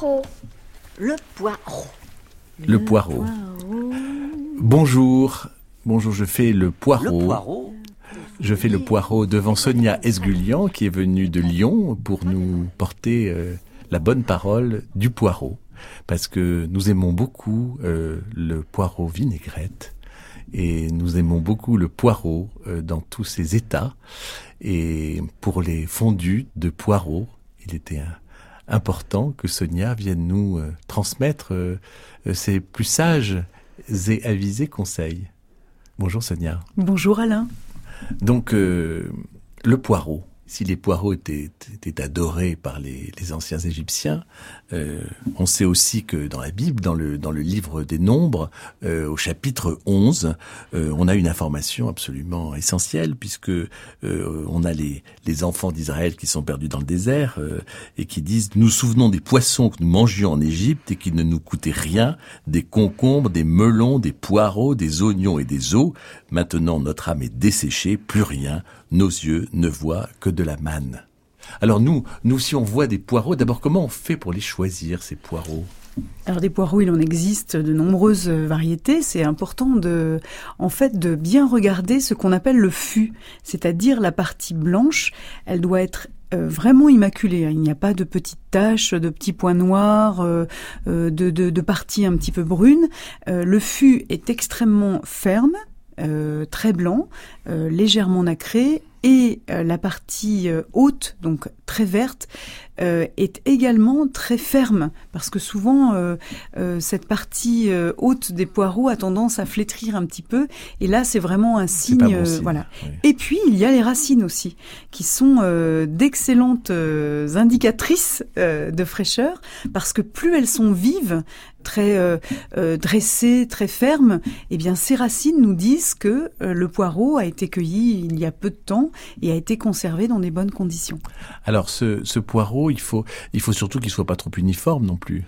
poireau. Le poireau. Le poireau. Bonjour. Bonjour, je fais le poireau. Le poireau Je fais le poireau devant Sonia Esgulian qui est venue de Lyon pour nous porter euh, la bonne parole du poireau. Parce que nous aimons beaucoup euh, le poireau vinaigrette et nous aimons beaucoup le poireau euh, dans tous ses états. Et pour les fondus de poireau, il était un- important que Sonia vienne nous euh, transmettre euh, euh, ses plus sages et avisés conseils. Bonjour Sonia. Bonjour Alain. Donc, euh, le poireau. Si les poireaux étaient, étaient adorés par les, les anciens Égyptiens, euh, on sait aussi que dans la Bible, dans le, dans le livre des Nombres, euh, au chapitre 11, euh, on a une information absolument essentielle, puisque on a les, les enfants d'Israël qui sont perdus dans le désert et qui disent « Nous souvenons des poissons que nous mangions en Égypte et qui ne nous coûtaient rien, des concombres, des melons, des poireaux, des oignons et des os. Maintenant notre âme est desséchée, plus rien, nos yeux ne voient que de la manne. » Alors nous, nous si on voit des poireaux, d'abord comment on fait pour les choisir ces poireaux? Alors des poireaux, il en existe de nombreuses variétés. C'est important de, en fait, de bien regarder ce qu'on appelle le fût, c'est-à-dire la partie blanche. Elle doit être euh, vraiment immaculée. Il n'y a pas de petites taches, de petits points noirs, euh, euh, de, de, parties un petit peu brunes. Euh, le fût est extrêmement ferme, euh, très blanc, euh, légèrement nacré, et euh, la partie euh, haute, donc très verte, euh, est également très ferme, parce que souvent euh, euh, cette partie euh, haute des poireaux a tendance à flétrir un petit peu, et là c'est vraiment un signe, bon signe, voilà. oui. Et puis il y a les racines aussi, qui sont euh, d'excellentes euh, indicatrices euh, de fraîcheur, parce que plus elles sont vives, très euh, euh, dressées, très fermes, eh bien ces racines nous disent que euh, le poireau a été cueilli il y a peu de temps et a été conservé dans des bonnes conditions. Alors ce, ce poireau, il faut, il faut surtout qu'il soit pas trop uniforme non plus.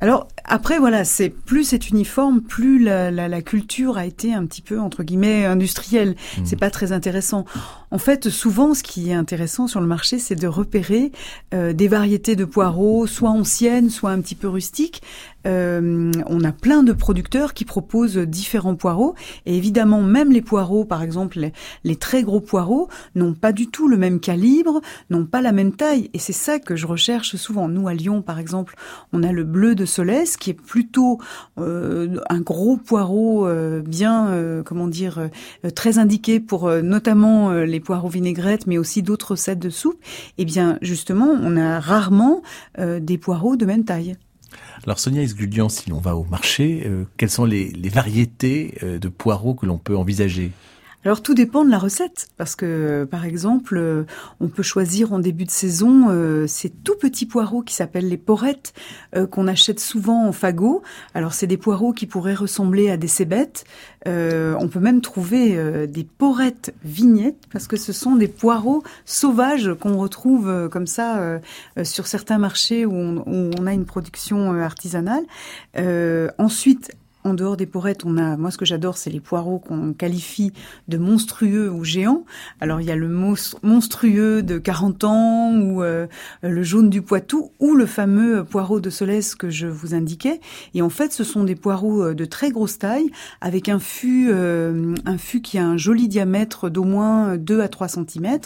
Alors après voilà, c'est plus c'est uniforme, plus la, la, la culture a été un petit peu entre guillemets industrielle. C'est pas très intéressant. En fait, souvent, ce qui est intéressant sur le marché, c'est de repérer euh, des variétés de poireaux, soit anciennes, soit un petit peu rustiques. Euh, on a plein de producteurs qui proposent différents poireaux, et évidemment, même les poireaux, par exemple, les, très gros poireaux, n'ont pas du tout le même calibre, n'ont pas la même taille, et c'est ça que je recherche souvent. Nous, à Lyon, par exemple, on a le bleu de Solès, qui est plutôt euh, un gros poireau euh, bien, euh, comment dire, euh, très indiqué pour euh, notamment les poireaux vinaigrettes, mais aussi d'autres recettes de soupe. Eh bien, justement, on a rarement des poireaux de même taille. Alors Sonia Esgulian, si l'on va au marché, euh, quelles sont les, variétés euh, de poireaux que l'on peut envisager? Alors tout dépend de la recette, parce que par exemple, euh, on peut choisir en début de saison euh, ces tout petits poireaux qui s'appellent les porettes, euh, qu'on achète souvent en fagot. Alors c'est des poireaux qui pourraient ressembler à des cébettes. On peut même trouver des porettes vignettes, parce que ce sont des poireaux sauvages qu'on retrouve comme ça sur certains marchés où on, où on a une production artisanale. Ensuite, en dehors des porettes, on a, moi ce que j'adore, c'est les poireaux qu'on qualifie de monstrueux ou géants. Alors il y a le mons- monstrueux de 40 ans ou euh, le jaune du Poitou ou le fameux poireau de Solès que je vous indiquais. Et en fait, ce sont des poireaux euh, de très grosse taille avec un fût, euh, un fût qui a un joli diamètre d'au moins 2 à 3 cm.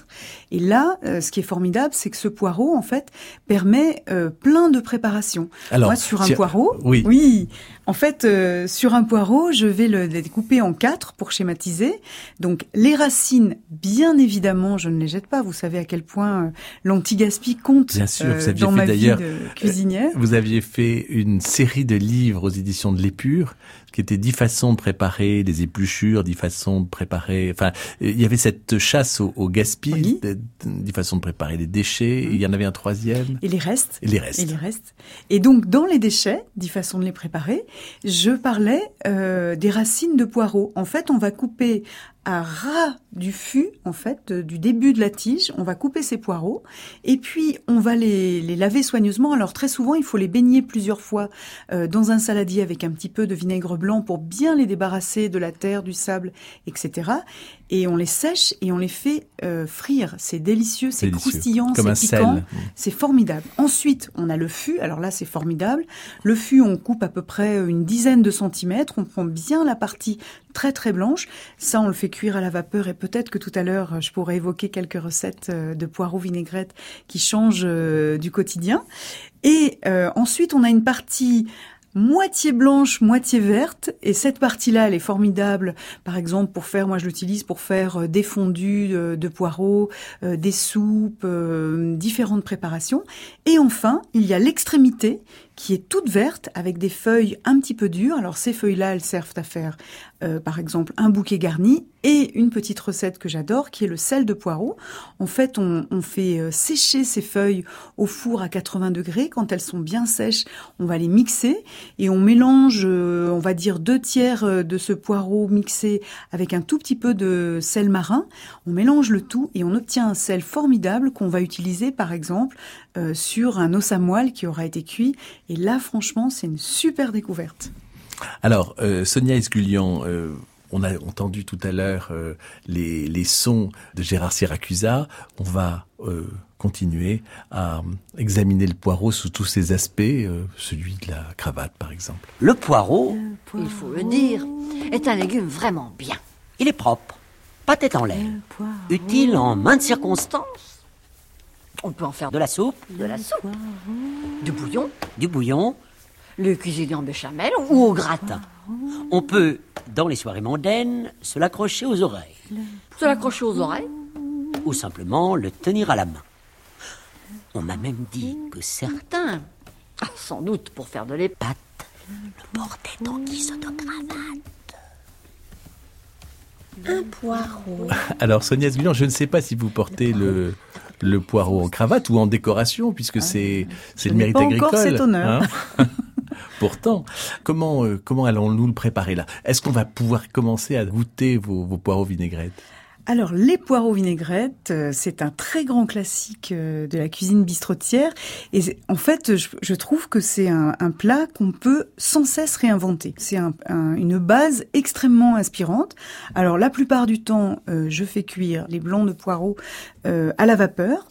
Et là, euh, ce qui est formidable, c'est que ce poireau, en fait, permet euh, plein de préparations. Alors, Moi, sur un poireau, oui. oui, En fait, euh, sur un poireau, je vais le découper en quatre pour schématiser. Donc, les racines, bien évidemment, je ne les jette pas. Vous savez à quel point euh, l'anti-gaspi compte Bien sûr, vous euh, aviez dans fait ma vie d'ailleurs, de cuisinière. Vous aviez fait une série de livres aux éditions de l'Épure qui étaient dix façons de préparer des épluchures, dix façons de préparer. Enfin, il y avait cette chasse au, au Oui. de- dix façons de préparer les déchets. Il y en avait un troisième. Et les restes. Et les restes. Et les restes. Et donc, dans les déchets, dix façons de les préparer, je parlais euh, des racines de poireaux. En fait, on va couper à ras du fût, en fait, euh, du début de la tige, on va couper ces poireaux, et puis on va les, les laver soigneusement. Alors très souvent, il faut les baigner plusieurs fois euh, dans un saladier avec un petit peu de vinaigre blanc pour bien les débarrasser de la terre, du sable, etc. Et on les sèche et on les fait euh, frire. C'est délicieux, c'est croustillant, c'est piquant. C'est formidable. Ensuite, on a le fût. Alors là, c'est formidable. Le fût, on coupe à peu près une dizaine de centimètres. On prend bien la partie très très blanche. Ça, on le fait cuire à la vapeur et peut-être que tout à l'heure, je pourrais évoquer quelques recettes euh, de poireaux vinaigrette qui changent euh, du quotidien. Et euh, ensuite, on a une partie moitié blanche, moitié verte. Et cette partie-là, elle est formidable. Par exemple, pour faire, moi je l'utilise pour faire des fondus de poireaux, des soupes, différentes préparations. Et enfin, il y a l'extrémité qui est toute verte avec des feuilles un petit peu dures. Alors ces feuilles-là, elles servent à faire, euh, par exemple, un bouquet garni et une petite recette que j'adore, qui est le sel de poireau. En fait, on, on fait euh, sécher ces feuilles au four à 80 degrés. Quand elles sont bien sèches, on va les mixer et on mélange, euh, on va dire deux tiers de ce poireau mixé avec un tout petit peu de sel marin. On mélange le tout et on obtient un sel formidable qu'on va utiliser, par exemple, euh, sur un os à moelle qui aura été cuit. Et là, franchement, c'est une super découverte. Alors, euh, Sonia Esgulian, euh, on a entendu tout à l'heure euh, les, les sons de Gérard Siracusa. On va euh, continuer à examiner le poireau sous tous ses aspects, euh, celui de la cravate par exemple. Le poireau, il faut le dire, est un légume vraiment bien. Il est propre, pas tête en l'air, utile en maintes circonstances. On peut en faire de la soupe, de la soupe, du bouillon, du bouillon, le cuisiner en béchamel ou au gratin. On peut, dans les soirées mondaines, se l'accrocher aux oreilles. Se l'accrocher aux oreilles ou simplement le tenir à la main. On m'a même dit que certains, ah, sans doute pour faire de les pâtes, le portaient en guise de cravate. Un poireau. Alors Sonia Esgulian, je ne sais pas si vous portez le, le poireau en cravate ou en décoration, puisque c'est c'est le mérite pas agricole. encore cet honneur. hein. Pourtant, comment euh, comment allons-nous le préparer là? Est-ce qu'on va pouvoir commencer à goûter vos, vos poireaux vinaigrettes? Alors, les poireaux vinaigrettes, euh, c'est un très grand classique euh, de la cuisine bistrotière. Et en fait, je, trouve que c'est un, plat qu'on peut sans cesse réinventer. C'est un- un- une base extrêmement inspirante. Alors, la plupart du temps, euh, je fais cuire les blancs de poireaux à la vapeur.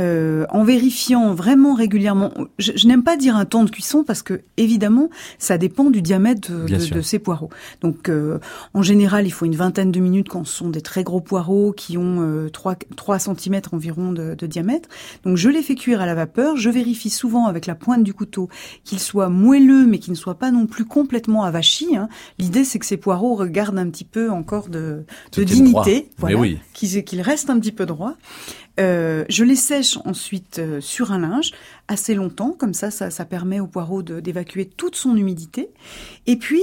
Euh, en vérifiant vraiment régulièrement. Je, je n'aime pas dire un temps de cuisson parce que évidemment, ça dépend du diamètre de, de- ces poireaux. Donc, euh, en général, il faut une vingtaine de minutes quand ce sont des très gros poireaux qui ont euh, 3, 3 cm environ de, de diamètre. Donc, je les fais cuire à la vapeur. Je vérifie souvent avec la pointe du couteau qu'ils soient moelleux, mais qu'ils ne soient pas non plus complètement avachis. hein. L'idée, c'est que ces poireaux regardent un petit peu encore de, de dignité, voilà, oui. qu'ils qu'ils restent un petit peu droits. Euh, je les sèche ensuite euh, sur un linge assez longtemps, comme ça, ça, ça permet au poireau d'évacuer toute son humidité. Et puis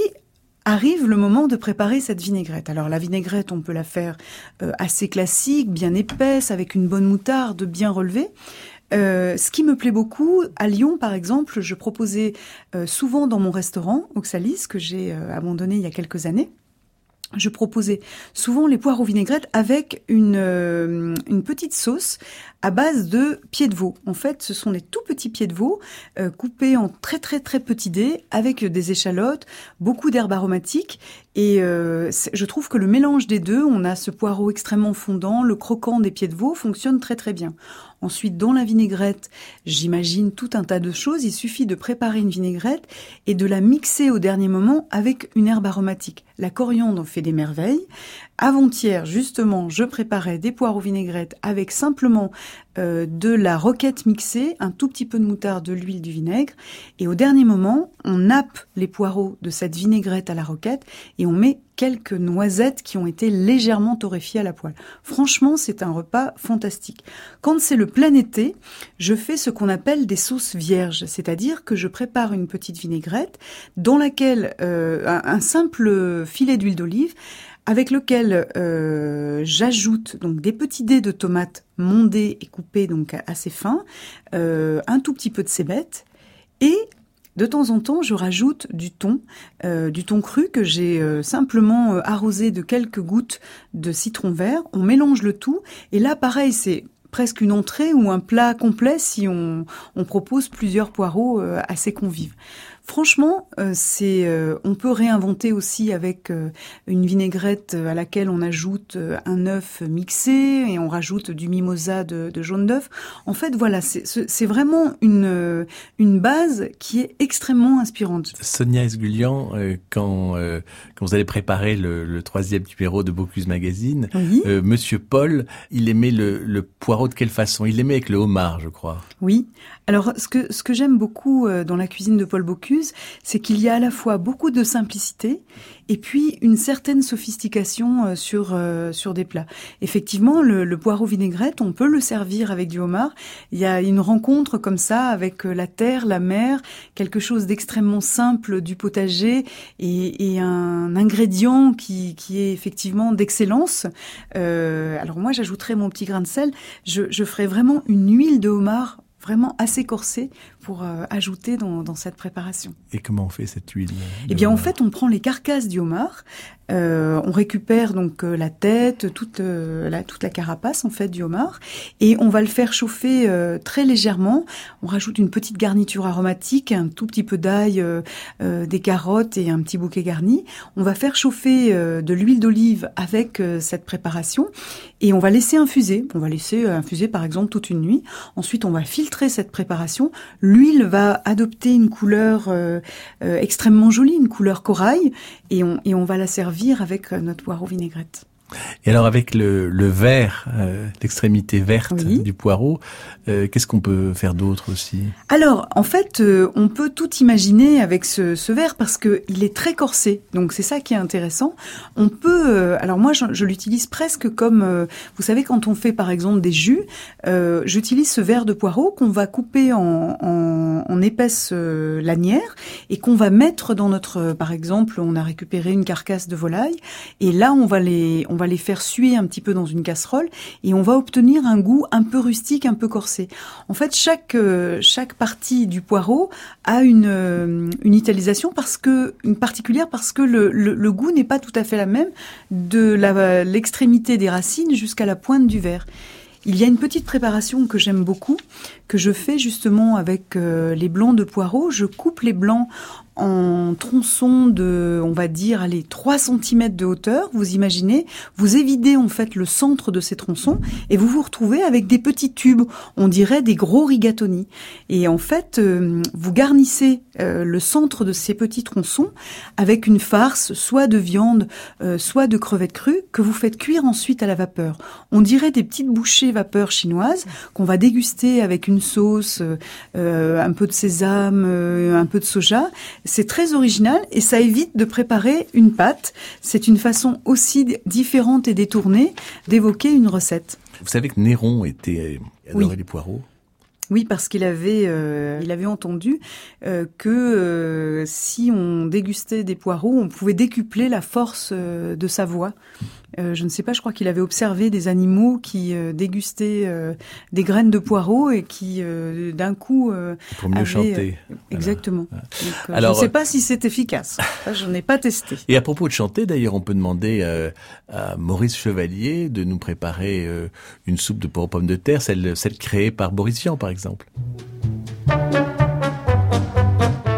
arrive le moment de préparer cette vinaigrette. Alors la vinaigrette, on peut la faire euh, assez classique, bien épaisse, avec une bonne moutarde bien relevée. Euh, ce qui me plaît beaucoup, à Lyon par exemple, je proposais euh, souvent dans mon restaurant, Oxalis, que j'ai euh, abandonné il y a quelques années, je proposais souvent les poires aux vinaigrettes avec une, euh, une petite sauce à base de pieds de veau. En fait, ce sont des tout petits pieds de veau euh, coupés en très très très petits dés avec des échalotes, beaucoup d'herbes aromatiques. Et euh, je trouve que le mélange des deux, on a ce poireau extrêmement fondant, le croquant des pieds de veau fonctionne très très bien. Ensuite, dans la vinaigrette, j'imagine tout un tas de choses. Il suffit de préparer une vinaigrette et de la mixer au dernier moment avec une herbe aromatique. La coriandre fait des merveilles. Avant-hier, justement, je préparais des poireaux vinaigrettes avec simplement euh, de la roquette mixée, un tout petit peu de moutarde, de l'huile, du vinaigre. Et au dernier moment, on nappe les poireaux de cette vinaigrette à la roquette et on met quelques noisettes qui ont été légèrement torréfiées à la poêle. Franchement, c'est un repas fantastique. Quand c'est le plein été, je fais ce qu'on appelle des sauces vierges, c'est-à-dire que je prépare une petite vinaigrette dans laquelle euh, un, simple filet d'huile d'olive avec lequel euh, j'ajoute donc des petits dés de tomates mondés et coupés donc assez fins, euh, un tout petit peu de cébette et de temps en temps, je rajoute du thon, euh, du thon cru que j'ai simplement arrosé de quelques gouttes de citron vert. On mélange le tout et là, pareil, c'est presque une entrée ou un plat complet si on, propose plusieurs poireaux assez convives. Franchement, euh, c'est, euh, on peut réinventer aussi avec euh, une vinaigrette à laquelle on ajoute un œuf mixé et on rajoute du mimosa de, jaune d'œuf. En fait, voilà, c'est vraiment une une base qui est extrêmement inspirante. Sonia Esgulian, quand quand vous allez préparer le, troisième numéro de Bocuse Magazine, Monsieur Paul, il aimait le, le poireau de quelle façon? Il aimait avec le homard, je crois. Oui. Alors, ce que ce que j'aime beaucoup dans la cuisine de Paul Bocuse c'est qu'il y a à la fois beaucoup de simplicité et puis une certaine sophistication euh, sur euh, sur des plats. Effectivement, le, poireau vinaigrette, on peut le servir avec du homard. Il y a une rencontre comme ça avec euh, la terre, la mer, quelque chose d'extrêmement simple du potager et, un ingrédient qui, qui est effectivement d'excellence. Alors moi, j'ajouterai mon petit grain de sel. Je, je ferai vraiment une huile de homard vraiment assez corsée pour euh, ajouter dans, dans, cette préparation. Et comment on fait cette huile Eh bien, en fait, on prend les carcasses du homard, euh, on récupère donc euh, la tête, toute euh, la toute la carapace en fait du homard, et on va le faire chauffer très légèrement. On rajoute une petite garniture aromatique, un tout petit peu d'ail, des carottes et un petit bouquet garni. On va faire chauffer de l'huile d'olive avec cette préparation, et on va laisser infuser. On va laisser infuser par exemple toute une nuit. Ensuite, on va filtrer cette préparation. L'huile va adopter une couleur extrêmement jolie, une couleur corail, et on et on va la servir avec euh, notre poireau vinaigrette. Et alors avec le, le vert, euh, l'extrémité verte du poireau, euh, qu'est-ce qu'on peut faire d'autre aussi? Alors en fait, euh, on peut tout imaginer avec ce, ce vert parce que il est très corsé. Donc c'est ça qui est intéressant. On peut, alors moi je, je l'utilise presque comme, vous savez quand on fait par exemple des jus, j'utilise ce verre de poireau qu'on va couper en, en, en épaisse lanière et qu'on va mettre dans notre, par exemple, on a récupéré une carcasse de volaille et là on va les, on va les faire suer un petit peu dans une casserole et on va obtenir un goût un peu rustique, un peu corsé. En fait, chaque euh, partie du poireau a une euh, italisation parce que particulière parce que le, le, goût n'est pas tout à fait la même de l'extrémité des racines jusqu'à la pointe du verre. Il y a une petite préparation que j'aime beaucoup, que je fais justement avec euh, les blancs de poireaux. Je coupe les blancs en tronçons de, on va dire, allez, 3 cm de hauteur, vous imaginez, vous évidez en fait le centre de ces tronçons et vous vous retrouvez avec des petits tubes, on dirait des gros rigatoni. Et en fait, euh, vous garnissez euh, le centre de ces petits tronçons avec une farce, soit de viande, soit de crevettes crues, que vous faites cuire ensuite à la vapeur. On dirait des petites bouchées vapeur chinoises qu'on va déguster avec une sauce, un peu de sésame, un peu de soja c'est très original et ça évite de préparer une pâte. C'est une façon aussi différente et détournée d'évoquer une recette. Vous savez que Néron était adorait les poireaux oui, parce qu'il avait, euh, il avait entendu euh, que euh, si on dégustait des poireaux, on pouvait décupler la force de sa voix. Je ne sais pas, je crois qu'il avait observé des animaux qui dégustaient des graines de poireaux et qui, d'un coup, pour mieux chanter. Exactement. Alors, je ne sais pas si c'est efficace. je n'ai pas testé. Et à propos de chanter, d'ailleurs, on peut demander à Maurice Chevalier de nous préparer une soupe de porc aux pommes de terre, celle, celle créée par Boris Vian, par exemple.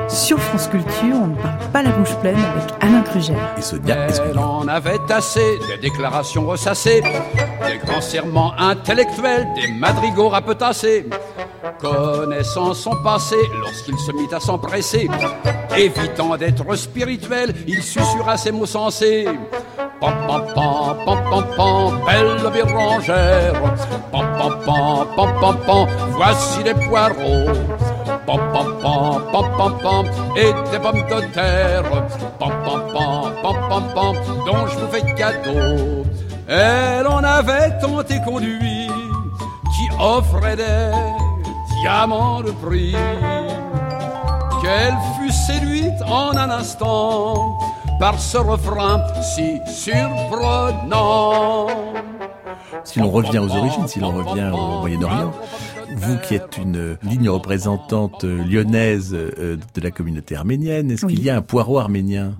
Sur France Culture, on ne parle pas la bouche pleine avec Alain Kruger. Et Sonia Elle en avait assez des déclarations ressassées, des grands serments intellectuels, des madrigaux rapetassés. Connaissant son passé, lorsqu'il se mit à s'empresser, évitant d'être spirituel, il susurra ses mots sensés. Pam pam pam pam pam belle bérangère. Pam pam pam pam pam pam, voici les poireaux. Pam pam pam pam pam pam, et des pommes de terre. Pam pam pam pam pam pam, dont je vous fais cadeau. Elle en avait tant et conduit, qui offrait des diamants de prix. Qu'elle fut séduite en un instant par ce refrain si surprenant. Si l'on revient aux origines, si l'on revient au Moyen-Orient, vous qui êtes une ligne représentante lyonnaise euh, de la communauté arménienne, est-ce qu'il y a un poireau arménien?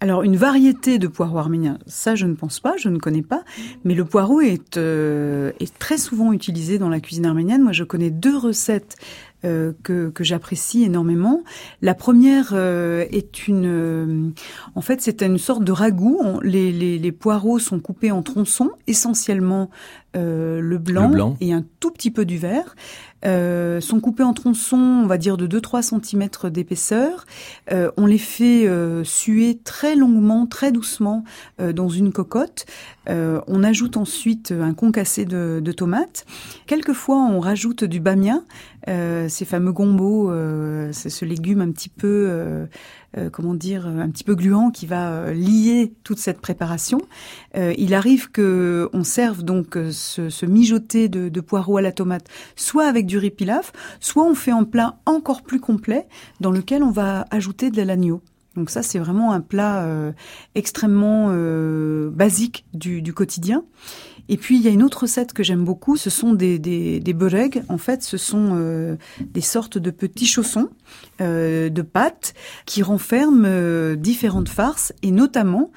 Alors une variété de poireaux arméniens, ça je ne pense pas, je ne connais pas, mais le poireau est, euh, est très souvent utilisé dans la cuisine arménienne. Moi je connais deux recettes euh, que, que j'apprécie énormément. La première euh, est une, euh, en fait, c'est une sorte de ragoût. les, les, les, poireaux sont coupés en tronçons, essentiellement le blanc, le, blanc, et un tout petit peu du vert. Euh, sont coupés en tronçons, on va dire de 2-3 cm d'épaisseur. Euh, on les fait euh, suer très longuement, très doucement dans une cocotte. on ajoute ensuite un concassé de, de tomates. Quelquefois, on rajoute du bamia, ces fameux gombos, c'est ce légume un petit peu euh, comment dire, un petit peu gluant qui va euh, lier toute cette préparation. Euh, il arrive que on serve donc ce, ce mijoté de, de, poireaux à la tomate, soit avec du riz pilaf, soit on fait un plat encore plus complet dans lequel on va ajouter de l'agneau. Donc ça, c'est vraiment un plat extrêmement basique du, du quotidien. Et puis il y a une autre recette que j'aime beaucoup, ce sont des, des, des En fait, ce sont euh, des sortes de petits chaussons euh, de pâte qui renferment euh, différentes farces et notamment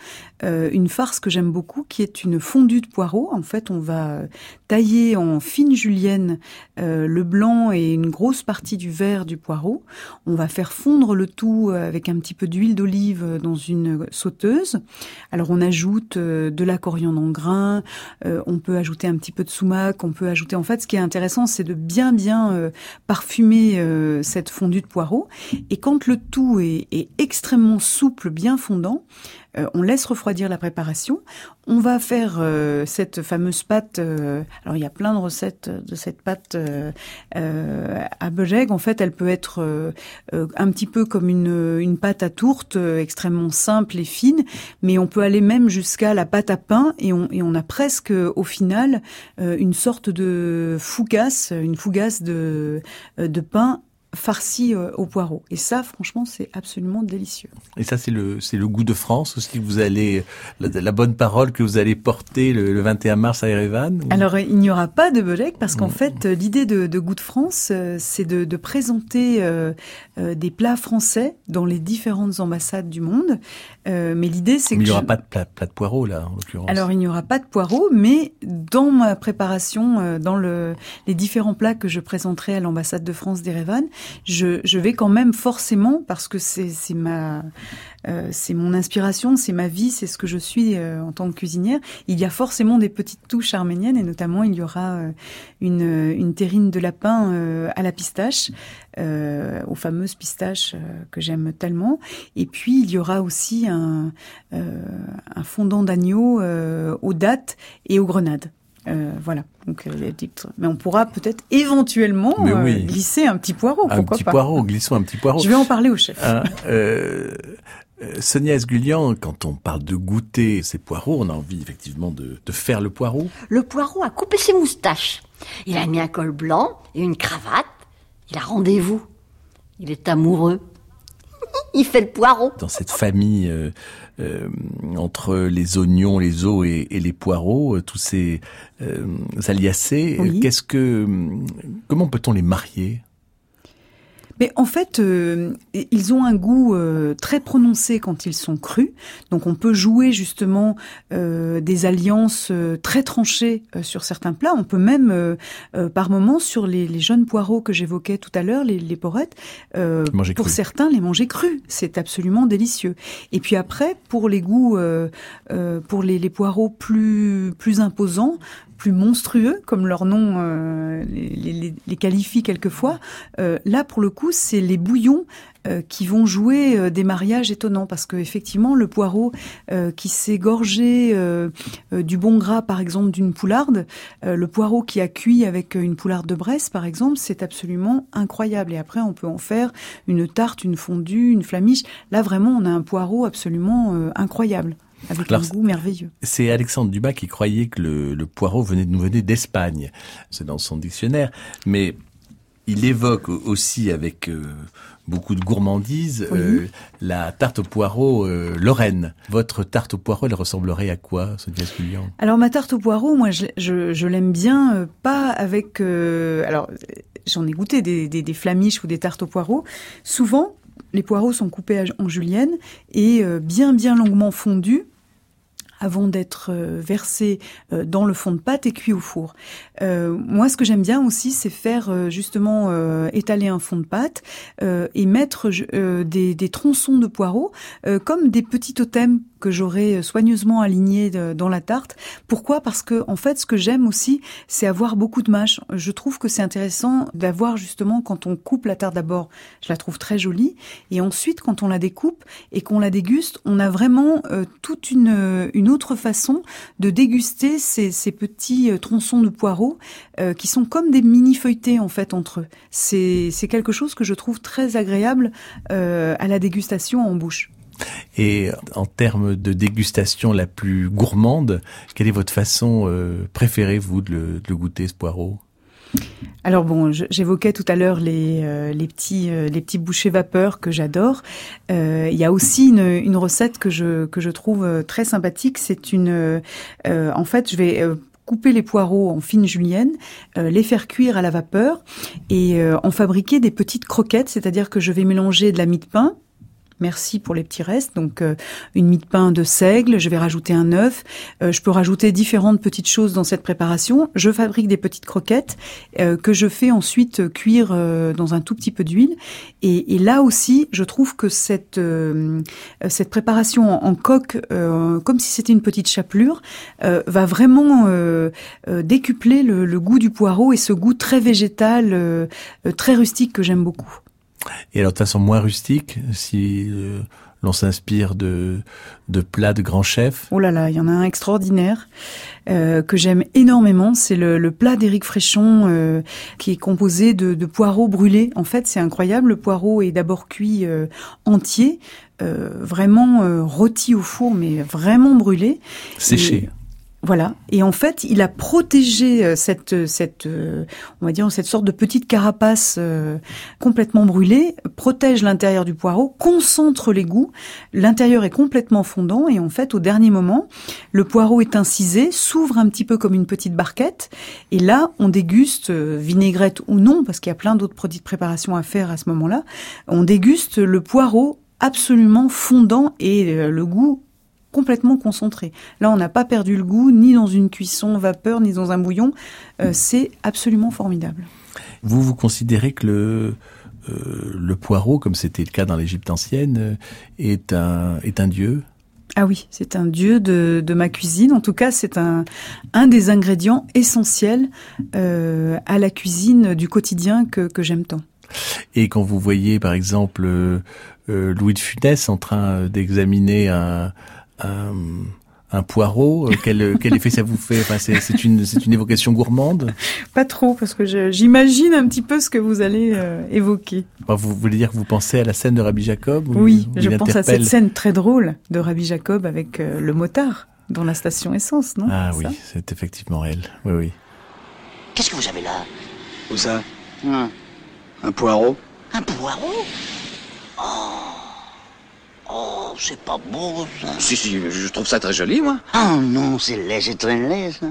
une farce que j'aime beaucoup qui est une fondue de poireaux. En fait, on va tailler en fine julienne le blanc et une grosse partie du vert du poireau. On va faire fondre le tout avec un petit peu d'huile d'olive dans une sauteuse. Alors on ajoute de la coriandre en grains, on peut ajouter un petit peu de sumac, on peut ajouter en fait ce qui est intéressant c'est de bien bien euh, parfumer euh, cette fondue de poireaux et quand le tout est, est extrêmement souple, bien fondant, euh, on laisse refroidir la préparation. On va faire euh, cette fameuse pâte. Euh, alors il y a plein de recettes de cette pâte à Bejeg. En fait, elle peut être un petit peu comme une, une pâte à tourte, extrêmement simple et fine, mais on peut aller même jusqu'à la pâte à pain et on, et on a presque au final une sorte de fougasse, une fougasse de, de pain farci euh, au poireau. Et ça, franchement, c'est absolument délicieux. Et ça, c'est le, c'est le goût de France aussi que vous allez, la, bonne parole que vous allez porter le, 21 mars à Erevan Alors, il n'y aura pas de Belek parce qu'en fait, l'idée de, de, Goût de France, euh, c'est de, de, présenter euh, des plats français dans les différentes ambassades du monde. mais l'idée, c'est que... Il n'y aura pas de plat, plat, de poireau, là, en l'occurrence. Alors, il n'y aura pas de poireau, mais dans ma préparation, dans le, les différents plats que je présenterai à l'ambassade de France d'Erevan, je, vais quand même forcément, parce que c'est ma, euh, c'est mon inspiration, c'est ma vie, c'est ce que je suis euh, en tant que cuisinière. Il y a forcément des petites touches arméniennes et notamment il y aura euh, une, terrine de lapin à la pistache, aux fameuses pistaches que j'aime tellement. Et puis il y aura aussi un, un fondant d'agneau aux dattes et aux grenades. Euh, voilà. Donc, euh, les Mais on pourra peut-être éventuellement euh, glisser un petit poireau. Un petit poireau, glissons un petit poireau. Je vais en parler au chef. Hein, euh, Sonia Esgulian, quand on parle de goûter ces poireaux, on a envie effectivement de, de, faire le poireau. Le poireau a coupé ses moustaches. Il a mis un col blanc et une cravate. Il a rendez-vous. Il est amoureux. il fait le poireau. Dans cette famille euh, euh, entre les oignons, les os et, et les poireaux, euh, tous ces euh, aliacés, qu'est-ce que, comment peut-on les marier? Mais en fait, euh, ils ont un goût euh, très prononcé quand ils sont crus. Donc on peut jouer justement euh, des alliances très tranchées sur certains plats. On peut même, par moments, sur les, les jeunes poireaux que j'évoquais tout à l'heure, les, les porettes, pour certains, les manger crus. C'est absolument délicieux. Et puis après, pour les goûts, pour les, les poireaux plus plus imposants, plus monstrueux, comme leur nom euh, les, qualifie quelquefois. Euh, là, pour le coup, c'est les bouillons euh, qui vont jouer des mariages étonnants parce que effectivement le poireau qui s'est gorgé du bon gras par exemple d'une poularde, le poireau qui a cuit avec une poularde de Bresse par exemple, c'est absolument incroyable et après on peut en faire une tarte, une fondue, une flamiche. Là vraiment on a un poireau absolument incroyable avec un goût merveilleux. C'est Alexandre Dubas qui croyait que le, le poireau venait de nous venir d'Espagne. C'est dans son dictionnaire, mais il évoque aussi avec beaucoup de gourmandise, euh, la tarte au poireau euh, Lorraine. Votre tarte au poireau, elle ressemblerait à quoi, Sonia Scullion? Alors ma tarte au poireau, moi je, je, je l'aime bien, euh, pas avec... alors j'en ai goûté des, des, des, flamiches ou des tartes au poireau. Souvent, les poireaux sont coupés en julienne et bien bien longuement fondus avant d'être euh, versé euh, dans le fond de pâte et cuit au four. Euh, moi, ce que j'aime bien aussi, c'est faire justement étaler un fond de pâte et mettre des, tronçons de poireaux comme des petits totems que j'aurais euh, soigneusement aligné dans la tarte. Pourquoi? Parce que en fait, ce que j'aime aussi, c'est avoir beaucoup de mâche. Je trouve que c'est intéressant d'avoir justement quand on coupe la tarte d'abord, je la trouve très jolie, et ensuite quand on la découpe et qu'on la déguste, on a vraiment toute une, une autre façon de déguster ces, petits tronçons de poireaux qui sont comme des mini feuilletés en fait entre eux. C'est quelque chose que je trouve très agréable à la dégustation en bouche. Et en termes de dégustation la plus gourmande, quelle est votre façon euh, préférée, vous, de le, de goûter, ce poireau? Alors bon, j'évoquais tout à l'heure les, euh, les petits euh, les petits bouchées vapeur que j'adore. il y a aussi une, une, recette que je que je trouve très sympathique. C'est une en fait, je vais couper les poireaux en fines juliennes, les faire cuire à la vapeur et en fabriquer des petites croquettes, c'est-à-dire que je vais mélanger de la mie de pain, Merci pour les petits restes. Donc euh, une mie de pain de seigle, je vais rajouter un œuf. Euh, je peux rajouter différentes petites choses dans cette préparation. Je fabrique des petites croquettes euh, que je fais ensuite cuire dans un tout petit peu d'huile. Et, et, là aussi, je trouve que cette cette préparation en, coque, comme si c'était une petite chapelure, va vraiment décupler le, le, goût du poireau et ce goût très végétal, très rustique que j'aime beaucoup. Et alors de façon moins rustique, si euh, l'on s'inspire de, de plats de grands chefs Oh là là, il y en a un extraordinaire euh, que j'aime énormément. C'est le, le, plat d'Éric Fréchon euh, qui est composé de, de, poireaux brûlés. En fait, c'est incroyable. Le poireau est d'abord cuit euh, entier, vraiment rôti au four, mais vraiment brûlé. Séché. Voilà. Et en fait, il a protégé euh, cette, cette, euh, on va dire, cette sorte de petite carapace euh, complètement brûlée, protège l'intérieur du poireau, concentre les goûts. L'intérieur est complètement fondant et en fait, au dernier moment, le poireau est incisé, s'ouvre un petit peu comme une petite barquette. Et là, on déguste, vinaigrette ou non, parce qu'il y a plein d'autres produits de préparation à faire à ce moment-là. On déguste le poireau absolument fondant et le goût complètement concentré. Là, on n'a pas perdu le goût, ni dans une cuisson vapeur, ni dans un bouillon. Euh, c'est absolument formidable. Vous, vous considérez que le, euh, le poireau, comme c'était le cas dans l'Égypte ancienne, euh, est un, est un dieu? Ah oui, c'est un dieu de, de, ma cuisine. En tout cas, c'est un, un des ingrédients essentiels à la cuisine du quotidien que, que j'aime tant. Et quand vous voyez, par exemple, Louis de Funès en train d'examiner un, un, un poireau euh, quel, quel effet ça vous fait? Enfin, C'est une, une évocation gourmande. Pas trop, parce que j'imagine un petit peu ce que vous allez euh, évoquer. vous voulez dire que vous pensez à la scène de Rabbi Jacob Oui, je pense à cette scène très drôle de Rabbi Jacob avec euh, le motard dans la station essence, non? Ah oui, c'est effectivement elle. Oui, oui. Qu'est-ce que vous avez là? Où ça? Un poireau? Un poireau? Oh Oh, c'est pas beau, ça. Si, si, je trouve ça très joli, moi. Oh non, c'est laid, c'est très laid, ça.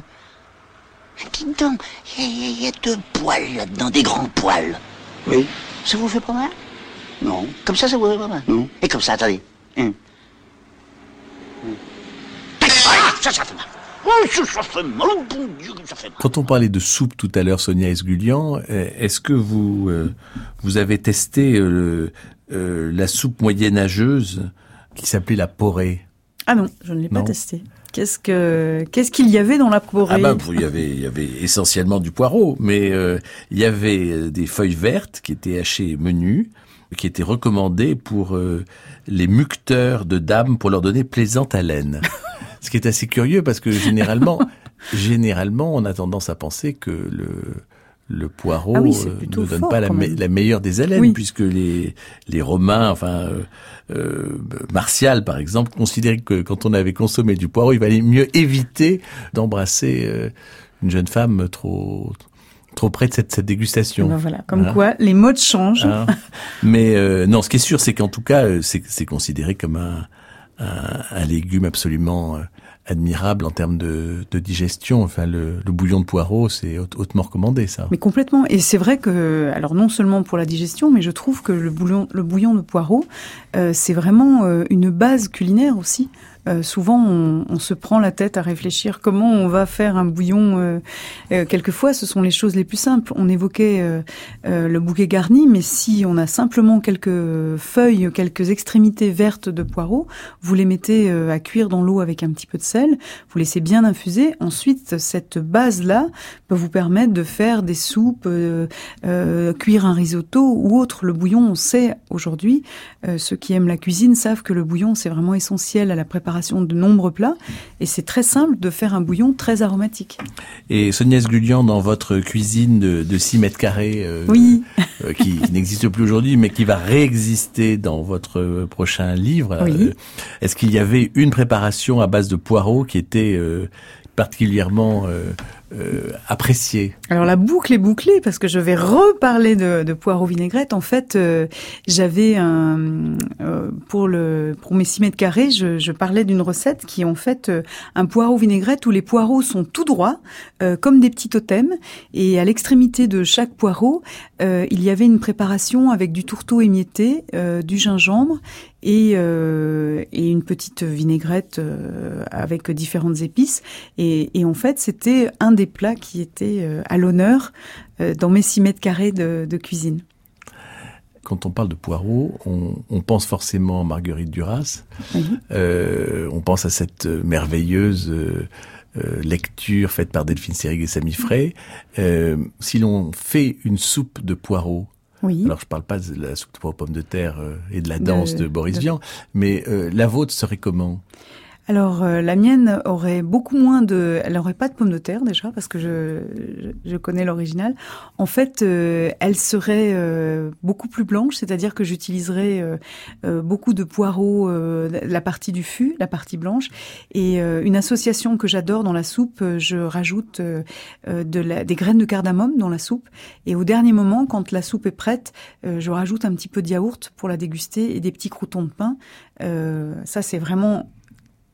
Dites donc, il y, a deux poils là-dedans, des grands poils. Oui. Ça vous fait pas mal? Non. Comme ça, ça vous fait pas mal? Non. Et comme ça, attendez. Hum. Ah, ça, ça fait mal. Ça, fait mal, bon Dieu, ça fait mal. Quand on parlait de soupe tout à l'heure, Sonia Esgulian, euh, est-ce que vous, euh, vous avez testé euh, euh, la soupe moyenâgeuse qui s'appelait la porée. Ah non, je ne l'ai pas testé. Qu'est-ce que qu'est-ce qu'il y avait dans la forêt Ah ben, il y avait il y avait essentiellement du poireau, mais euh, il y avait euh, des feuilles vertes qui étaient hachées menues, qui étaient recommandées pour euh, les mucteurs de dames pour leur donner plaisante haleine. Ce qui est assez curieux parce que généralement généralement on a tendance à penser que le le poireau ah oui, ne donne pas la, la, meilleure des haleines, puisque les, les Romains, enfin euh, euh, Martial par exemple, considérait que quand on avait consommé du poireau, il valait mieux éviter d'embrasser euh, une jeune femme trop trop près de cette, cette dégustation. Ben voilà, comme hein quoi les modes changent. Hein Mais euh, non, ce qui est sûr, c'est qu'en tout cas, euh, c'est considéré comme un, un, un légume absolument admirable en termes de, digestion. Enfin, le, bouillon de poireau, c'est hautement recommandé, ça. Mais complètement. Et c'est vrai que, alors non seulement pour la digestion, mais je trouve que le bouillon, le bouillon de poireau, euh, c'est vraiment euh, une base culinaire aussi. Euh, souvent, on, on, se prend la tête à réfléchir comment on va faire un bouillon. Euh, euh, quelquefois, ce sont les choses les plus simples. On évoquait euh, le bouquet garni, mais si on a simplement quelques feuilles, quelques extrémités vertes de poireaux, vous les mettez à cuire dans l'eau avec un petit peu de sel, vous laissez bien infuser. Ensuite, cette base-là peut vous permettre de faire des soupes, cuire un risotto ou autre. Le bouillon, on sait aujourd'hui, ceux qui aiment la cuisine savent que le bouillon, c'est vraiment essentiel à la préparation de nombreux plats. Et c'est très simple de faire un bouillon très aromatique. Et Sonia Sgulian, dans votre cuisine de, de 6 mètres carrés, euh, oui. euh, qui n'existe plus aujourd'hui, mais qui va réexister dans votre prochain livre, oui. euh, est-ce qu'il y avait une préparation à base de poireaux qui était particulièrement euh, apprécié Alors la boucle est bouclée parce que je vais reparler de, poireaux vinaigrette. En fait, euh, j'avais un euh, pour mes 6 mètres carrés, je, parlais d'une recette qui est en fait un poireau vinaigrette où les poireaux sont tout droits comme des petits totems et à l'extrémité de chaque poireau, il y avait une préparation avec du tourteau émietté, du gingembre et, une petite vinaigrette avec différentes épices. Et, et en fait, c'était un des plats qui était euh, à l'honneur dans mes 6 mètres carrés de, de, cuisine. Quand on parle de poireaux, on, on pense forcément à Marguerite Duras. Oui. on pense à cette merveilleuse lecture faite par Delphine Seyrig et Samy Frey. si l'on fait une soupe de poireaux, oui. Alors je parle pas de la soupe aux pommes de terre euh, et de la danse de, de Boris de... Vian, mais euh, la vôtre serait comment? Alors euh, la mienne aurait beaucoup moins de, elle aurait pas de pommes de terre déjà parce que je je, connais l'original. En fait, euh, elle serait euh, beaucoup plus blanche, c'est-à-dire que j'utiliserais euh, euh, beaucoup de poireaux, euh, la partie du fût, la partie blanche, et une association que j'adore dans la soupe, je rajoute de la, des graines de cardamome dans la soupe, et au dernier moment, quand la soupe est prête, je rajoute un petit peu de yaourt pour la déguster et des petits croutons de pain. ça, c'est vraiment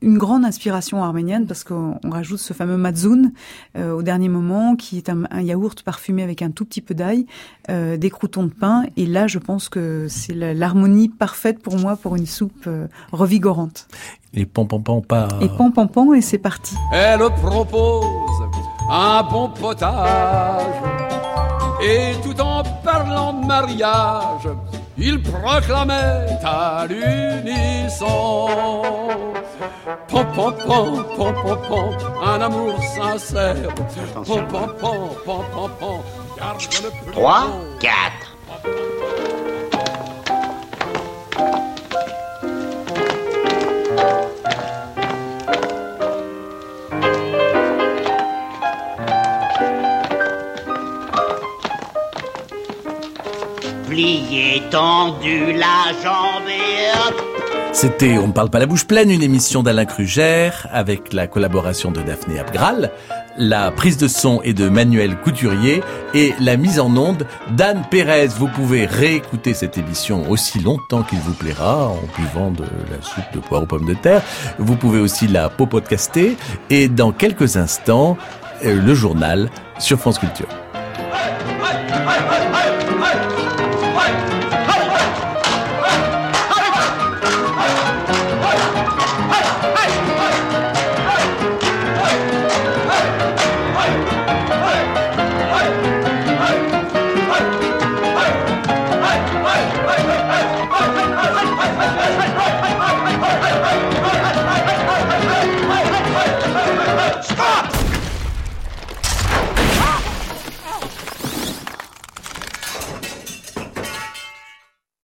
une grande inspiration arménienne parce qu'on rajoute ce fameux matzoun euh, au dernier moment qui est un, un, yaourt parfumé avec un tout petit peu d'ail, euh, des croutons de pain et là je pense que c'est l'harmonie parfaite pour moi pour une soupe euh, revigorante. Et pam pam pam pas. Et pam pam pam et c'est parti. Elle propose un bon potage et tout en parlant de mariage, il proclamait à l'unisson Pom pom pom pom pom pom un amour sincère. Pom pom pom pom pom pom garde le plus 3, 4. Plié, tendu, la jambe et hop c'était On ne parle pas la bouche pleine, une émission d'Alain Crugère avec la collaboration de Daphné Abgral, la prise de son est de Manuel Couturier et la mise en onde d'Anne Pérez. Vous pouvez réécouter cette émission aussi longtemps qu'il vous plaira en buvant de la soupe de poire aux pommes de terre. Vous pouvez aussi la podcaster et dans quelques instants, le journal sur France Culture.